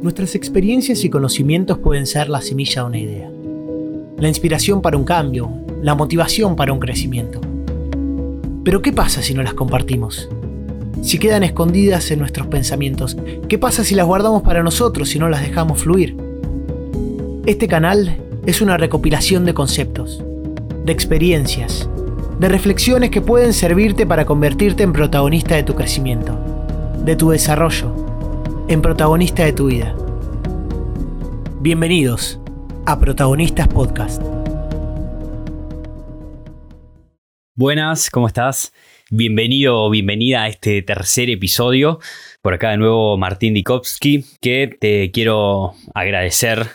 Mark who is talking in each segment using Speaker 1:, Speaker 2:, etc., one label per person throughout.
Speaker 1: Nuestras experiencias y conocimientos pueden ser la semilla de una idea, la inspiración para un cambio, la motivación para un crecimiento. Pero ¿qué pasa si no las compartimos? Si quedan escondidas en nuestros pensamientos, ¿qué pasa si las guardamos para nosotros y no las dejamos fluir? Este canal es una recopilación de conceptos, de experiencias, de reflexiones que pueden servirte para convertirte en protagonista de tu crecimiento, de tu desarrollo, en protagonista de tu vida. Bienvenidos a Protagonistas Podcast.
Speaker 2: Buenas, ¿cómo estás? Bienvenido o bienvenida a este tercer episodio. Por acá de nuevo Martín Dikovsky, que te quiero agradecer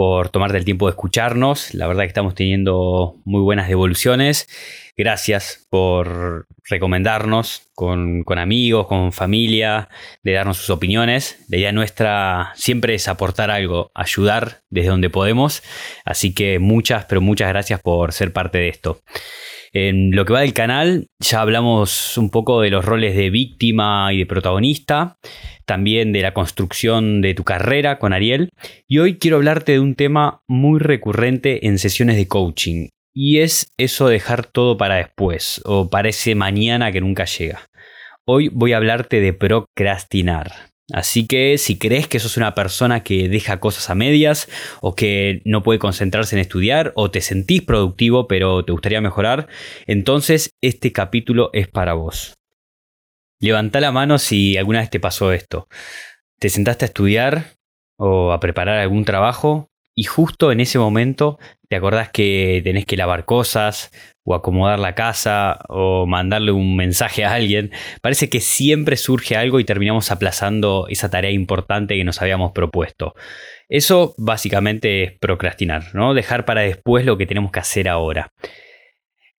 Speaker 2: por tomarte el tiempo de escucharnos. La verdad que estamos teniendo muy buenas devoluciones. Gracias por recomendarnos con, amigos, con familia, de darnos sus opiniones. La idea nuestra siempre es aportar algo, ayudar desde donde podemos. Así que muchas, pero muchas gracias por ser parte de esto. En lo que va del canal, ya hablamos un poco de los roles de víctima y de protagonista, también de la construcción de tu carrera con Ariel, y hoy quiero hablarte de un tema muy recurrente en sesiones de coaching, y es eso de dejar todo para después, o para ese mañana que nunca llega. Hoy voy a hablarte de procrastinar. Así que si crees que sos una persona que deja cosas a medias o que no puede concentrarse en estudiar o te sentís productivo pero te gustaría mejorar, entonces este capítulo es para vos. Levanta la mano si alguna vez te pasó esto. Te sentaste a estudiar o a preparar algún trabajo y justo en ese momento te acordás que tenés que lavar cosas o acomodar la casa o mandarle un mensaje a alguien. Parece que siempre surge algo y terminamos aplazando esa tarea importante que nos habíamos propuesto. Eso básicamente es procrastinar, ¿no? Dejar para después lo que tenemos que hacer ahora.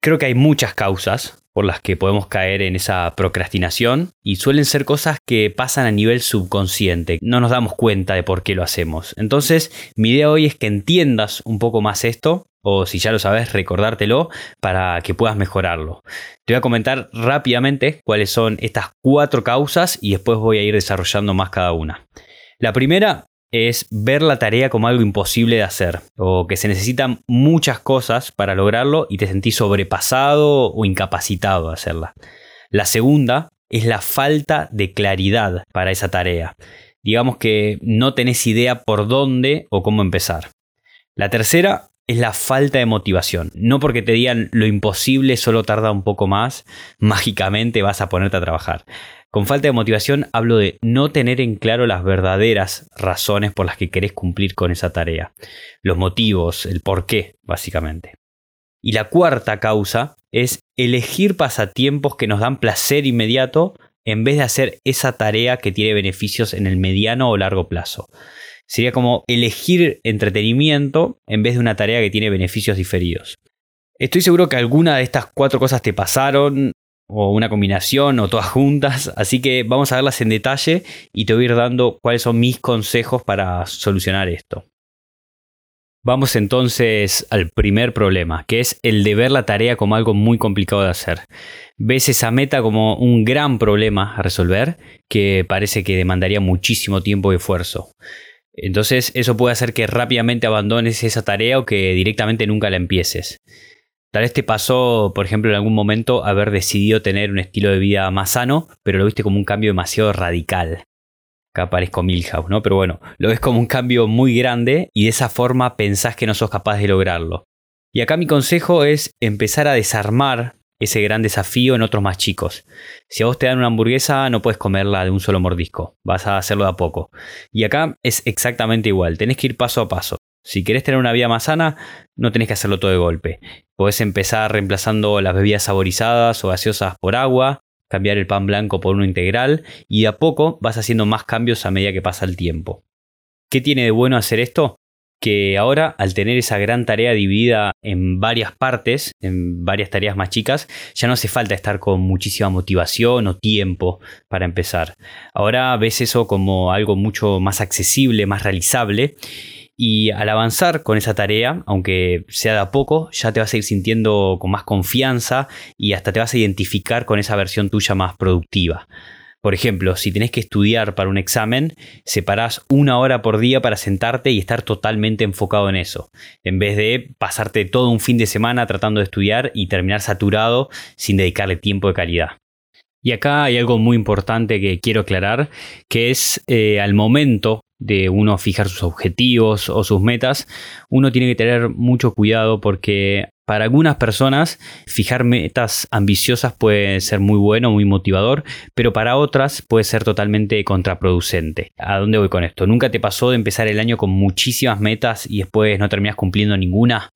Speaker 2: Creo que hay muchas causas por las que podemos caer en esa procrastinación y suelen ser cosas que pasan a nivel subconsciente, no nos damos cuenta de por qué lo hacemos. Entonces, mi idea hoy es que entiendas un poco más esto o si ya lo sabes, recordártelo para que puedas mejorarlo. Te voy a comentar rápidamente cuáles son estas cuatro causas y después voy a ir desarrollando más cada una. La primera es ver la tarea como algo imposible de hacer o que se necesitan muchas cosas para lograrlo y te sentís sobrepasado o incapacitado de hacerla. La segunda es la falta de claridad para esa tarea. Digamos que no tenés idea por dónde o cómo empezar. La tercera es la falta de motivación. No porque te digan lo imposible solo tarda un poco más, mágicamente vas a ponerte a trabajar. Con falta de motivación hablo de no tener en claro las verdaderas razones por las que querés cumplir con esa tarea. Los motivos, el por qué, básicamente. Y la cuarta causa es elegir pasatiempos que nos dan placer inmediato en vez de hacer esa tarea que tiene beneficios en el mediano o largo plazo. Sería como elegir entretenimiento en vez de una tarea que tiene beneficios diferidos. Estoy seguro que alguna de estas cuatro cosas te pasaron o una combinación o todas juntas, así que vamos a verlas en detalle y te voy a ir dando cuáles son mis consejos para solucionar esto. Vamos entonces al primer problema, que es el de ver la tarea como algo muy complicado de hacer. Ves esa meta como un gran problema a resolver que parece que demandaría muchísimo tiempo y esfuerzo. Entonces eso puede hacer que rápidamente abandones esa tarea o que directamente nunca la empieces. Tal vez te pasó, por ejemplo, en algún momento haber decidido tener un estilo de vida más sano, pero lo viste como un cambio demasiado radical. Acá aparezco Milhouse, ¿no? Pero bueno, lo ves como un cambio muy grande y de esa forma pensás que no sos capaz de lograrlo. Y acá mi consejo es empezar a desarmar ese gran desafío en otros más chicos. Si a vos te dan una hamburguesa, no puedes comerla de un solo mordisco, vas a hacerlo de a poco. Y acá es exactamente igual, tenés que ir paso a paso. Si querés tener una vida más sana, no tenés que hacerlo todo de golpe. Podés empezar reemplazando las bebidas saborizadas o gaseosas por agua, cambiar el pan blanco por uno integral y de a poco vas haciendo más cambios a medida que pasa el tiempo. ¿Qué tiene de bueno hacer esto? Que ahora, al tener esa gran tarea dividida en varias partes, en varias tareas más chicas, ya no hace falta estar con muchísima motivación o tiempo para empezar. Ahora ves eso como algo mucho más accesible, más realizable y al avanzar con esa tarea, aunque sea de a poco, ya te vas a ir sintiendo con más confianza y hasta te vas a identificar con esa versión tuya más productiva. Por ejemplo, si tenés que estudiar para un examen, separás una hora por día para sentarte y estar totalmente enfocado en eso, en vez de pasarte todo un fin de semana tratando de estudiar y terminar saturado sin dedicarle tiempo de calidad. Y acá hay algo muy importante que quiero aclarar, que es eh, al momento de uno fijar sus objetivos o sus metas, uno tiene que tener mucho cuidado porque para algunas personas fijar metas ambiciosas puede ser muy bueno, muy motivador, pero para otras puede ser totalmente contraproducente. ¿A dónde voy con esto? ¿Nunca te pasó de empezar el año con muchísimas metas y después no terminas cumpliendo ninguna?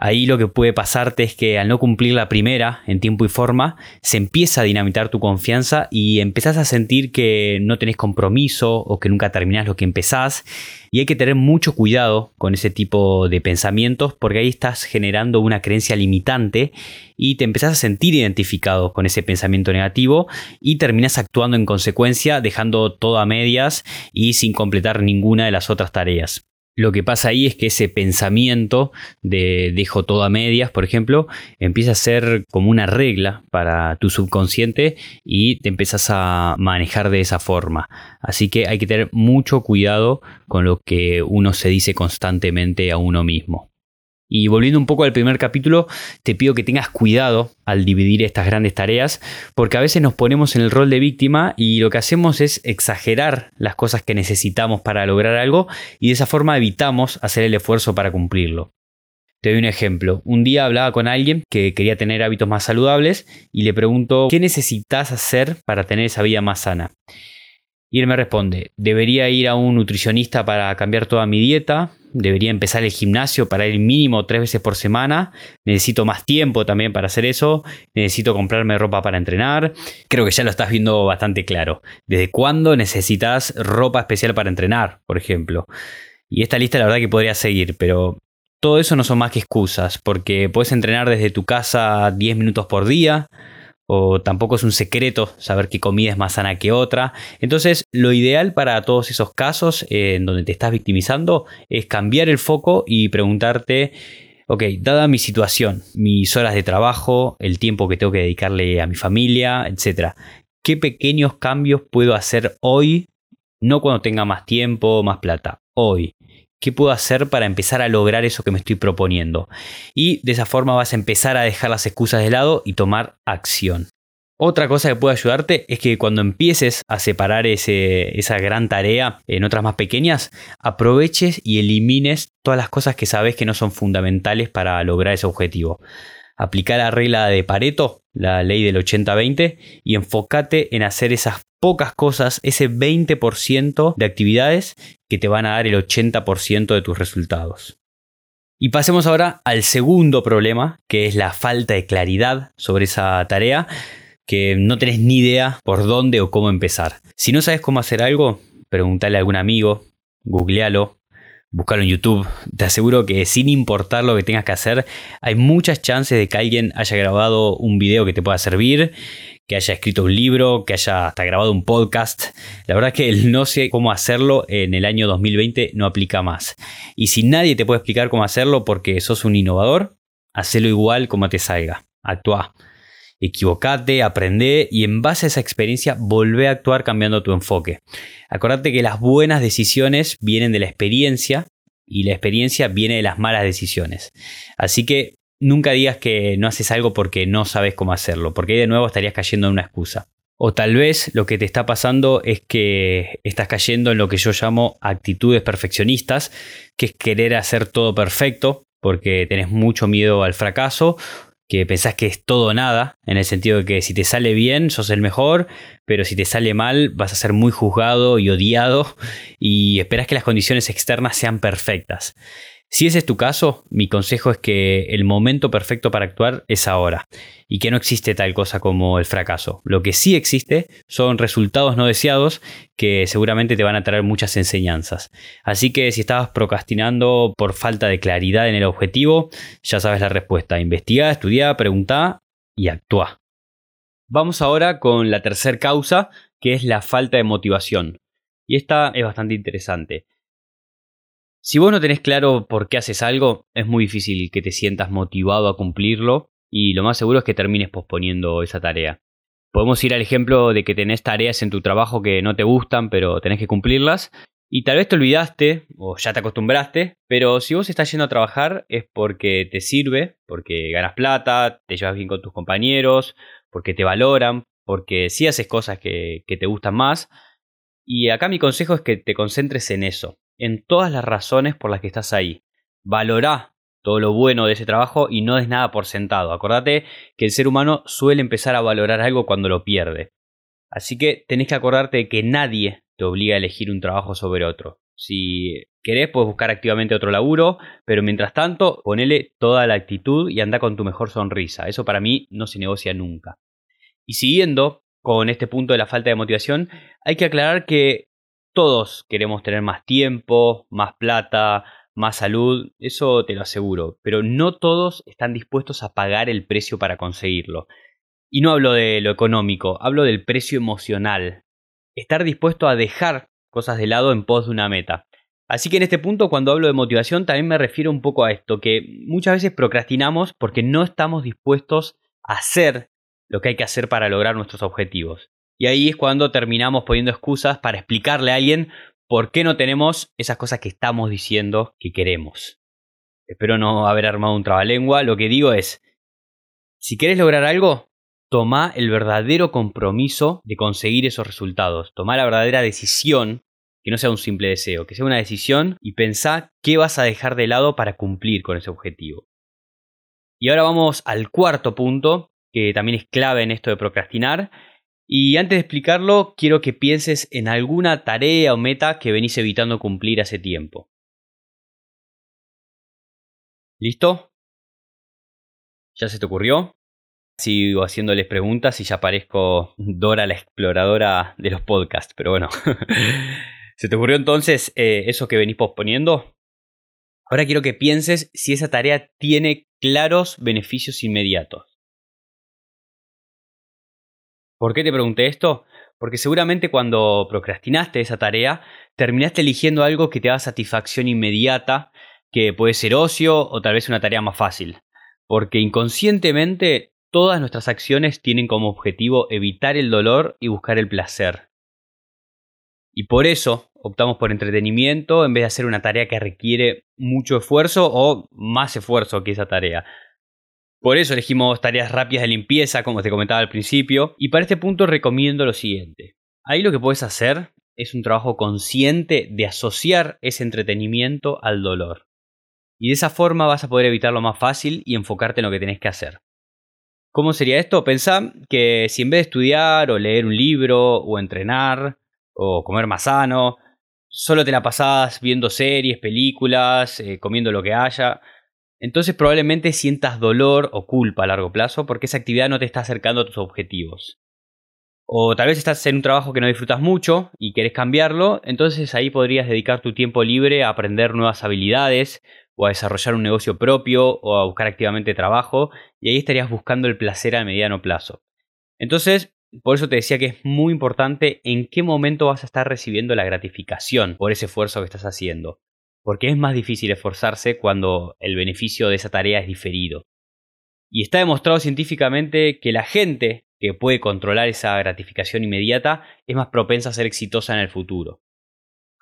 Speaker 2: Ahí lo que puede pasarte es que al no cumplir la primera en tiempo y forma, se empieza a dinamitar tu confianza y empezás a sentir que no tenés compromiso o que nunca terminás lo que empezás. Y hay que tener mucho cuidado con ese tipo de pensamientos porque ahí estás generando una creencia limitante y te empezás a sentir identificado con ese pensamiento negativo y terminas actuando en consecuencia dejando todo a medias y sin completar ninguna de las otras tareas. Lo que pasa ahí es que ese pensamiento de dejo todo a medias, por ejemplo, empieza a ser como una regla para tu subconsciente y te empiezas a manejar de esa forma. Así que hay que tener mucho cuidado con lo que uno se dice constantemente a uno mismo. Y volviendo un poco al primer capítulo, te pido que tengas cuidado al dividir estas grandes tareas, porque a veces nos ponemos en el rol de víctima y lo que hacemos es exagerar las cosas que necesitamos para lograr algo y de esa forma evitamos hacer el esfuerzo para cumplirlo. Te doy un ejemplo. Un día hablaba con alguien que quería tener hábitos más saludables y le pregunto, ¿qué necesitas hacer para tener esa vida más sana? Y él me responde, debería ir a un nutricionista para cambiar toda mi dieta, debería empezar el gimnasio para ir mínimo tres veces por semana, necesito más tiempo también para hacer eso, necesito comprarme ropa para entrenar, creo que ya lo estás viendo bastante claro. ¿Desde cuándo necesitas ropa especial para entrenar, por ejemplo? Y esta lista la verdad que podría seguir, pero todo eso no son más que excusas, porque puedes entrenar desde tu casa 10 minutos por día, o tampoco es un secreto saber qué comida es más sana que otra. Entonces, lo ideal para todos esos casos eh, en donde te estás victimizando es cambiar el foco y preguntarte, ok, dada mi situación, mis horas de trabajo, el tiempo que tengo que dedicarle a mi familia, etc., ¿qué pequeños cambios puedo hacer hoy? No cuando tenga más tiempo, más plata, hoy. ¿Qué puedo hacer para empezar a lograr eso que me estoy proponiendo? Y de esa forma vas a empezar a dejar las excusas de lado y tomar acción. Otra cosa que puede ayudarte es que cuando empieces a separar esa gran tarea en otras más pequeñas, aproveches y elimines todas las cosas que sabes que no son fundamentales para lograr ese objetivo. Aplica la regla de Pareto, la ley del 80-20, y enfócate en hacer esas pocas cosas, ese 20% de actividades que te van a dar el 80% de tus resultados. Y pasemos ahora al segundo problema, que es la falta de claridad sobre esa tarea, que no tenés ni idea por dónde o cómo empezar. Si no sabes cómo hacer algo, pregúntale a algún amigo, googlealo, búscalo en YouTube. Te aseguro que sin importar lo que tengas que hacer, hay muchas chances de que alguien haya grabado un video que te pueda servir, que haya escrito un libro, que haya hasta grabado un podcast. La verdad es que el no sé cómo hacerlo en el año 2020 no aplica más. Y si nadie te puede explicar cómo hacerlo porque sos un innovador, hacelo igual como te salga. Actúa. Equivocate, aprende y en base a esa experiencia volvé a actuar cambiando tu enfoque. Acordate que las buenas decisiones vienen de la experiencia y la experiencia viene de las malas decisiones. Así que nunca digas que no haces algo porque no sabes cómo hacerlo, porque ahí de nuevo estarías cayendo en una excusa. O tal vez lo que te está pasando es que estás cayendo en lo que yo llamo actitudes perfeccionistas, que es querer hacer todo perfecto porque tenés mucho miedo al fracaso, que pensás que es todo o nada, en el sentido de que si te sale bien sos el mejor, pero si te sale mal vas a ser muy juzgado y odiado y esperas que las condiciones externas sean perfectas. Si ese es tu caso, mi consejo es que el momento perfecto para actuar es ahora y que no existe tal cosa como el fracaso. Lo que sí existe son resultados no deseados que seguramente te van a traer muchas enseñanzas. Así que si estabas procrastinando por falta de claridad en el objetivo, ya sabes la respuesta. Investiga, estudia, pregunta y actúa. Vamos ahora con la tercera causa, que es la falta de motivación. Y esta es bastante interesante. Si vos no tenés claro por qué haces algo, es muy difícil que te sientas motivado a cumplirlo y lo más seguro es que termines posponiendo esa tarea. Podemos ir al ejemplo de que tenés tareas en tu trabajo que no te gustan, pero tenés que cumplirlas. Y tal vez te olvidaste o ya te acostumbraste, pero si vos estás yendo a trabajar es porque te sirve, porque ganas plata, te llevas bien con tus compañeros, porque te valoran, porque sí haces cosas que, que te gustan más. Y acá mi consejo es que te concentres en eso, en todas las razones por las que estás ahí. Valorá todo lo bueno de ese trabajo y no des nada por sentado. Acordate que el ser humano suele empezar a valorar algo cuando lo pierde. Así que tenés que acordarte de que nadie te obliga a elegir un trabajo sobre otro. Si querés, puedes buscar activamente otro laburo, pero mientras tanto, ponele toda la actitud y anda con tu mejor sonrisa. Eso para mí no se negocia nunca. Y siguiendo con este punto de la falta de motivación, hay que aclarar que todos queremos tener más tiempo, más plata, más salud, eso te lo aseguro, pero no todos están dispuestos a pagar el precio para conseguirlo. Y no hablo de lo económico, hablo del precio emocional, estar dispuesto a dejar cosas de lado en pos de una meta. Así que en este punto, cuando hablo de motivación, también me refiero un poco a esto, que muchas veces procrastinamos porque no estamos dispuestos a hacer lo que hay que hacer para lograr nuestros objetivos. Y ahí es cuando terminamos poniendo excusas para explicarle a alguien por qué no tenemos esas cosas que estamos diciendo que queremos. Espero no haber armado un trabalengua. Lo que digo es, si quieres lograr algo, toma el verdadero compromiso de conseguir esos resultados. Toma la verdadera decisión, que no sea un simple deseo, que sea una decisión y pensá qué vas a dejar de lado para cumplir con ese objetivo. Y ahora vamos al cuarto punto, que también es clave en esto de procrastinar. Y antes de explicarlo, quiero que pienses en alguna tarea o meta que venís evitando cumplir hace tiempo. ¿Listo? ¿Ya se te ocurrió? sigo haciéndoles preguntas y ya parezco Dora la exploradora de los podcasts, pero bueno. ¿Se te ocurrió entonces eh, eso que venís posponiendo? Ahora quiero que pienses si esa tarea tiene claros beneficios inmediatos. ¿Por qué te pregunté esto? Porque seguramente cuando procrastinaste esa tarea, terminaste eligiendo algo que te da satisfacción inmediata, que puede ser ocio o tal vez una tarea más fácil. Porque inconscientemente Todas nuestras acciones tienen como objetivo evitar el dolor y buscar el placer. Y por eso optamos por entretenimiento en vez de hacer una tarea que requiere mucho esfuerzo o más esfuerzo que esa tarea. Por eso elegimos tareas rápidas de limpieza, como te comentaba al principio, y para este punto recomiendo lo siguiente. Ahí lo que puedes hacer es un trabajo consciente de asociar ese entretenimiento al dolor. Y de esa forma vas a poder evitarlo más fácil y enfocarte en lo que tenés que hacer. ¿Cómo sería esto? Pensá que si en vez de estudiar o leer un libro o entrenar o comer más sano, solo te la pasás viendo series, películas, eh, comiendo lo que haya, entonces probablemente sientas dolor o culpa a largo plazo porque esa actividad no te está acercando a tus objetivos. O tal vez estás en un trabajo que no disfrutas mucho y quieres cambiarlo, entonces ahí podrías dedicar tu tiempo libre a aprender nuevas habilidades o a desarrollar un negocio propio o a buscar activamente trabajo y ahí estarías buscando el placer a mediano plazo. Entonces, por eso te decía que es muy importante en qué momento vas a estar recibiendo la gratificación por ese esfuerzo que estás haciendo, porque es más difícil esforzarse cuando el beneficio de esa tarea es diferido. Y está demostrado científicamente que la gente que puede controlar esa gratificación inmediata es más propensa a ser exitosa en el futuro.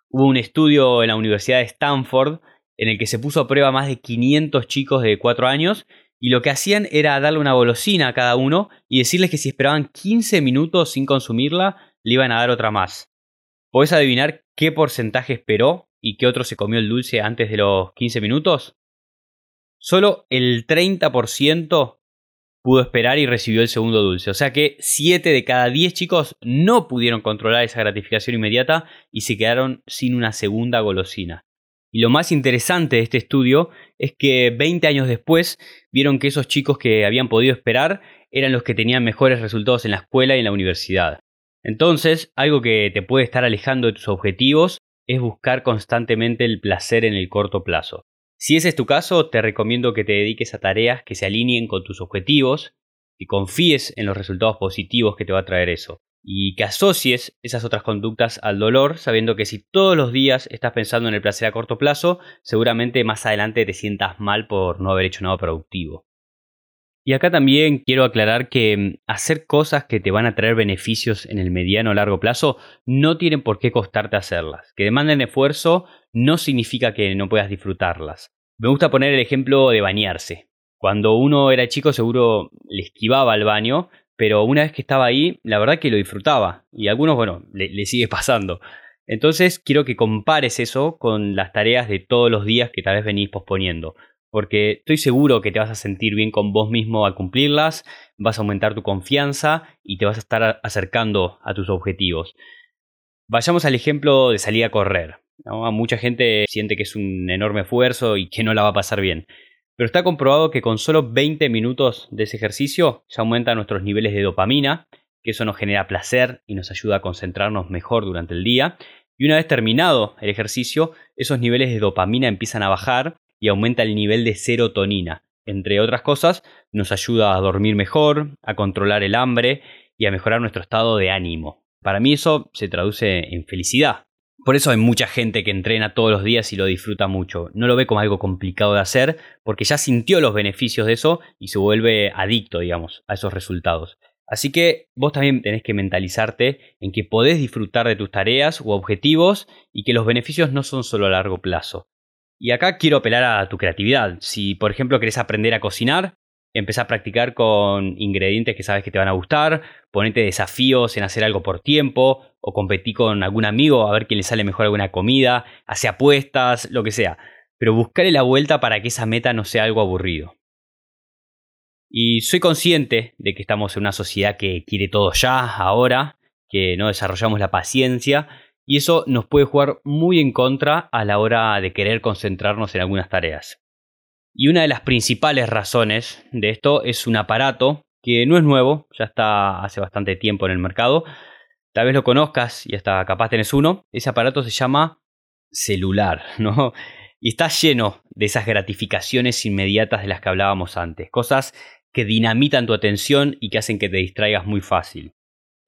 Speaker 2: Hubo un estudio en la Universidad de Stanford en el que se puso a prueba más de 500 chicos de 4 años y lo que hacían era darle una golosina a cada uno y decirles que si esperaban 15 minutos sin consumirla, le iban a dar otra más. ¿Podés adivinar qué porcentaje esperó y qué otro se comió el dulce antes de los 15 minutos? Solo el 30% pudo esperar y recibió el segundo dulce. O sea que 7 de cada 10 chicos no pudieron controlar esa gratificación inmediata y se quedaron sin una segunda golosina. Y lo más interesante de este estudio es que 20 años después vieron que esos chicos que habían podido esperar eran los que tenían mejores resultados en la escuela y en la universidad. Entonces, algo que te puede estar alejando de tus objetivos es buscar constantemente el placer en el corto plazo. Si ese es tu caso, te recomiendo que te dediques a tareas que se alineen con tus objetivos, y confíes en los resultados positivos que te va a traer eso y que asocies esas otras conductas al dolor, sabiendo que si todos los días estás pensando en el placer a corto plazo, seguramente más adelante te sientas mal por no haber hecho nada productivo. Y acá también quiero aclarar que mm, hacer cosas que te van a traer beneficios en el mediano o largo plazo no tienen por qué costarte hacerlas. Que demanden esfuerzo no significa que no puedas disfrutarlas. Me gusta poner el ejemplo de bañarse. Cuando uno era chico seguro le esquivaba al baño, pero una vez que estaba ahí, la verdad que lo disfrutaba. Y a algunos, bueno, le, le sigue pasando. Entonces quiero que compares eso con las tareas de todos los días que tal vez venís posponiendo porque estoy seguro que te vas a sentir bien con vos mismo al cumplirlas, vas a aumentar tu confianza y te vas a estar acercando a tus objetivos. Vayamos al ejemplo de salir a correr. Mucha gente siente que es un enorme esfuerzo y que no la va a pasar bien. Pero está comprobado que con solo 20 minutos de ese ejercicio ya aumentan nuestros niveles de dopamina, que eso nos genera placer y nos ayuda a concentrarnos mejor durante el día. Y una vez terminado el ejercicio, esos niveles de dopamina empiezan a bajar y aumenta el nivel de serotonina. Entre otras cosas, nos ayuda a dormir mejor, a controlar el hambre y a mejorar nuestro estado de ánimo. Para mí eso se traduce en felicidad. Por eso hay mucha gente que entrena todos los días y lo disfruta mucho. No lo ve como algo complicado de hacer porque ya sintió los beneficios de eso y se vuelve adicto, digamos, a esos resultados. Así que vos también tenés que mentalizarte en que podés disfrutar de tus tareas u objetivos y que los beneficios no son solo a largo plazo. Y acá quiero apelar a tu creatividad. Si, por ejemplo, querés aprender a cocinar, empezá a practicar con ingredientes que sabes que te van a gustar, ponete desafíos en hacer algo por tiempo, o competí con algún amigo a ver quién le sale mejor alguna comida, hace apuestas, lo que sea. Pero buscale la vuelta para que esa meta no sea algo aburrido. Y soy consciente de que estamos en una sociedad que quiere todo ya, ahora, que no desarrollamos la paciencia, y eso nos puede jugar muy en contra a la hora de querer concentrarnos en algunas tareas. Y una de las principales razones de esto es un aparato que no es nuevo, ya está hace bastante tiempo en el mercado. Tal vez lo conozcas y hasta capaz tenés uno. Ese aparato se llama celular, ¿no? Y está lleno de esas gratificaciones inmediatas de las que hablábamos antes, cosas que dinamitan tu atención y que hacen que te distraigas muy fácil.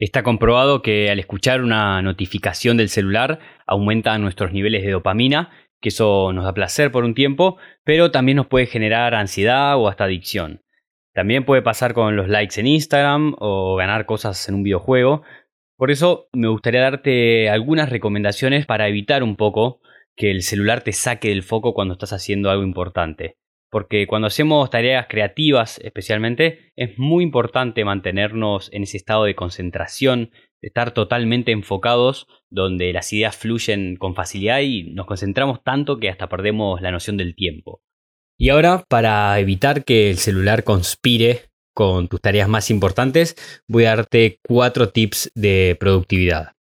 Speaker 2: Está comprobado que al escuchar una notificación del celular aumentan nuestros niveles de dopamina, que eso nos da placer por un tiempo, pero también nos puede generar ansiedad o hasta adicción. También puede pasar con los likes en Instagram o ganar cosas en un videojuego. Por eso me gustaría darte algunas recomendaciones para evitar un poco que el celular te saque del foco cuando estás haciendo algo importante porque cuando hacemos tareas creativas especialmente es muy importante mantenernos en ese estado de concentración, de estar totalmente enfocados, donde las ideas fluyen con facilidad y nos concentramos tanto que hasta perdemos la noción del tiempo. Y ahora, para evitar que el celular conspire con tus tareas más importantes, voy a darte cuatro tips de productividad.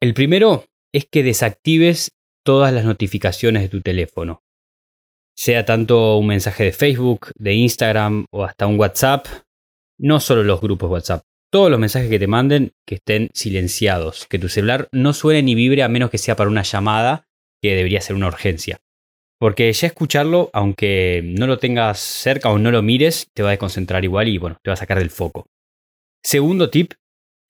Speaker 2: El primero es que desactives todas las notificaciones de tu teléfono sea tanto un mensaje de Facebook, de Instagram o hasta un WhatsApp, no solo los grupos WhatsApp, todos los mensajes que te manden que estén silenciados, que tu celular no suene ni vibre a menos que sea para una llamada que debería ser una urgencia. Porque ya escucharlo, aunque no lo tengas cerca o no lo mires, te va a desconcentrar igual y bueno, te va a sacar del foco. Segundo tip,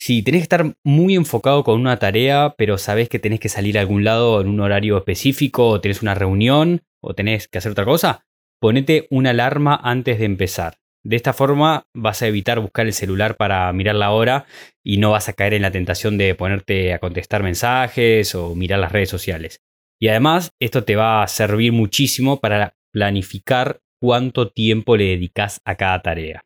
Speaker 2: si tenés que estar muy enfocado con una tarea, pero sabes que tenés que salir a algún lado en un horario específico o tenés una reunión, o tenés que hacer otra cosa, ponete una alarma antes de empezar. De esta forma vas a evitar buscar el celular para mirar la hora y no vas a caer en la tentación de ponerte a contestar mensajes o mirar las redes sociales. Y además esto te va a servir muchísimo para planificar cuánto tiempo le dedicas a cada tarea.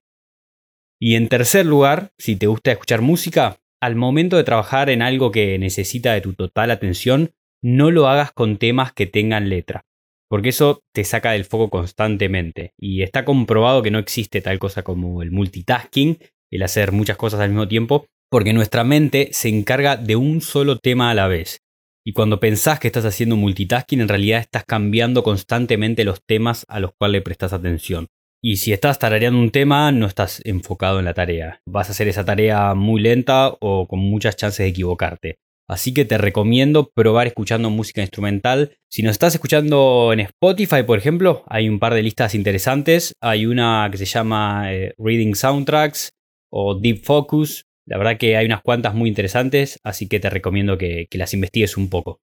Speaker 2: Y en tercer lugar, si te gusta escuchar música, al momento de trabajar en algo que necesita de tu total atención, no lo hagas con temas que tengan letra porque eso te saca del foco constantemente. Y está comprobado que no existe tal cosa como el multitasking, el hacer muchas cosas al mismo tiempo, porque nuestra mente se encarga de un solo tema a la vez. Y cuando pensás que estás haciendo multitasking, en realidad estás cambiando constantemente los temas a los cuales le prestas atención. Y si estás tarareando un tema, no estás enfocado en la tarea. Vas a hacer esa tarea muy lenta o con muchas chances de equivocarte. Así que te recomiendo probar escuchando música instrumental. Si nos estás escuchando en Spotify, por ejemplo, hay un par de listas interesantes. Hay una que se llama eh, Reading Soundtracks o Deep Focus. La verdad que hay unas cuantas muy interesantes, así que te recomiendo que, que las investigues un poco.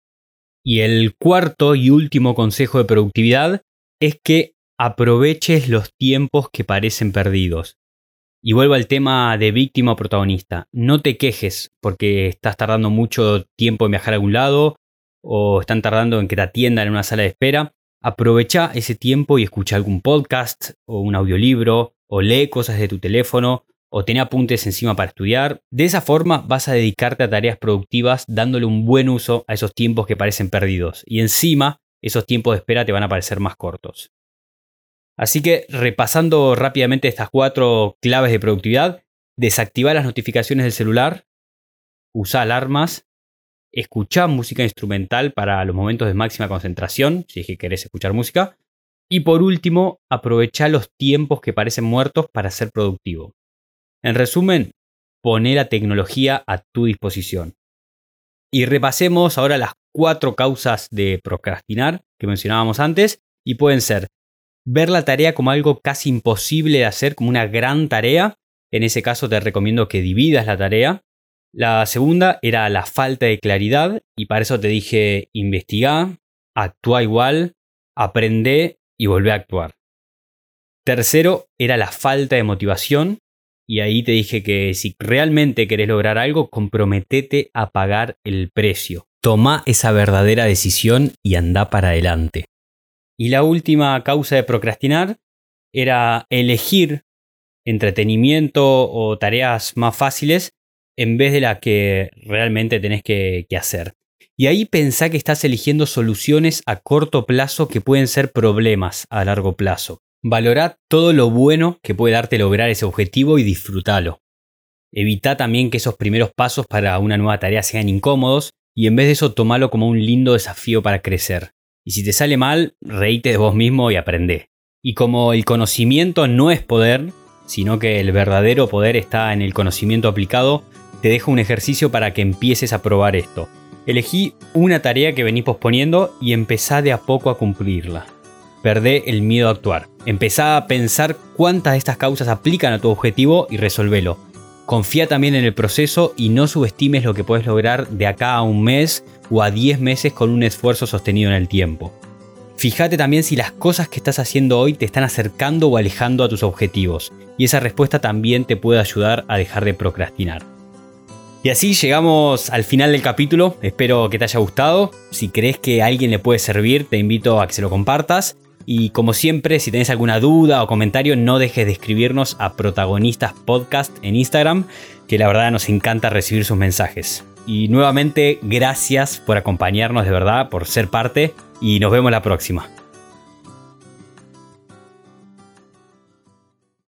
Speaker 2: Y el cuarto y último consejo de productividad es que aproveches los tiempos que parecen perdidos. Y vuelvo al tema de víctima o protagonista. No te quejes porque estás tardando mucho tiempo en viajar a algún lado o están tardando en que te atiendan en una sala de espera. Aprovecha ese tiempo y escucha algún podcast o un audiolibro o lee cosas de tu teléfono o ten apuntes encima para estudiar. De esa forma vas a dedicarte a tareas productivas dándole un buen uso a esos tiempos que parecen perdidos. Y encima esos tiempos de espera te van a parecer más cortos. Así que repasando rápidamente estas cuatro claves de productividad, desactiva las notificaciones del celular, usa alarmas, escucha música instrumental para los momentos de máxima concentración, si es que querés escuchar música, y por último, aprovecha los tiempos que parecen muertos para ser productivo. En resumen, pone la tecnología a tu disposición. Y repasemos ahora las cuatro causas de procrastinar que mencionábamos antes, y pueden ser ver la tarea como algo casi imposible de hacer, como una gran tarea. En ese caso te recomiendo que dividas la tarea. La segunda era la falta de claridad y para eso te dije investiga, actúa igual, aprende y volvé a actuar. Tercero era la falta de motivación y ahí te dije que si realmente querés lograr algo, comprometete a pagar el precio. Toma esa verdadera decisión y anda para adelante. Y la última causa de procrastinar era elegir entretenimiento o tareas más fáciles en vez de la que realmente tenés que, hacer. Y ahí pensá que estás eligiendo soluciones a corto plazo que pueden ser problemas a largo plazo. Valorá todo lo bueno que puede darte lograr ese objetivo y disfrútalo. Evita también que esos primeros pasos para una nueva tarea sean incómodos y en vez de eso tomalo como un lindo desafío para crecer. Y si te sale mal, reíte de vos mismo y aprende. Y como el conocimiento no es poder, sino que el verdadero poder está en el conocimiento aplicado, te dejo un ejercicio para que empieces a probar esto. Elegí una tarea que venís posponiendo y empezá de a poco a cumplirla. Perdé el miedo a actuar. Empezá a pensar cuántas de estas causas aplican a tu objetivo y resolvelo. Confía también en el proceso y no subestimes lo que puedes lograr de acá a un mes o a 10 meses con un esfuerzo sostenido en el tiempo. Fíjate también si las cosas que estás haciendo hoy te están acercando o alejando a tus objetivos, y esa respuesta también te puede ayudar a dejar de procrastinar. Y así llegamos al final del capítulo, espero que te haya gustado, si crees que a alguien le puede servir te invito a que se lo compartas y como siempre, si tenés alguna duda o comentario, no dejes de escribirnos a Protagonistas Podcast en Instagram, que la verdad nos encanta recibir sus mensajes. Y nuevamente, gracias por acompañarnos de verdad, por ser parte, y nos vemos la próxima.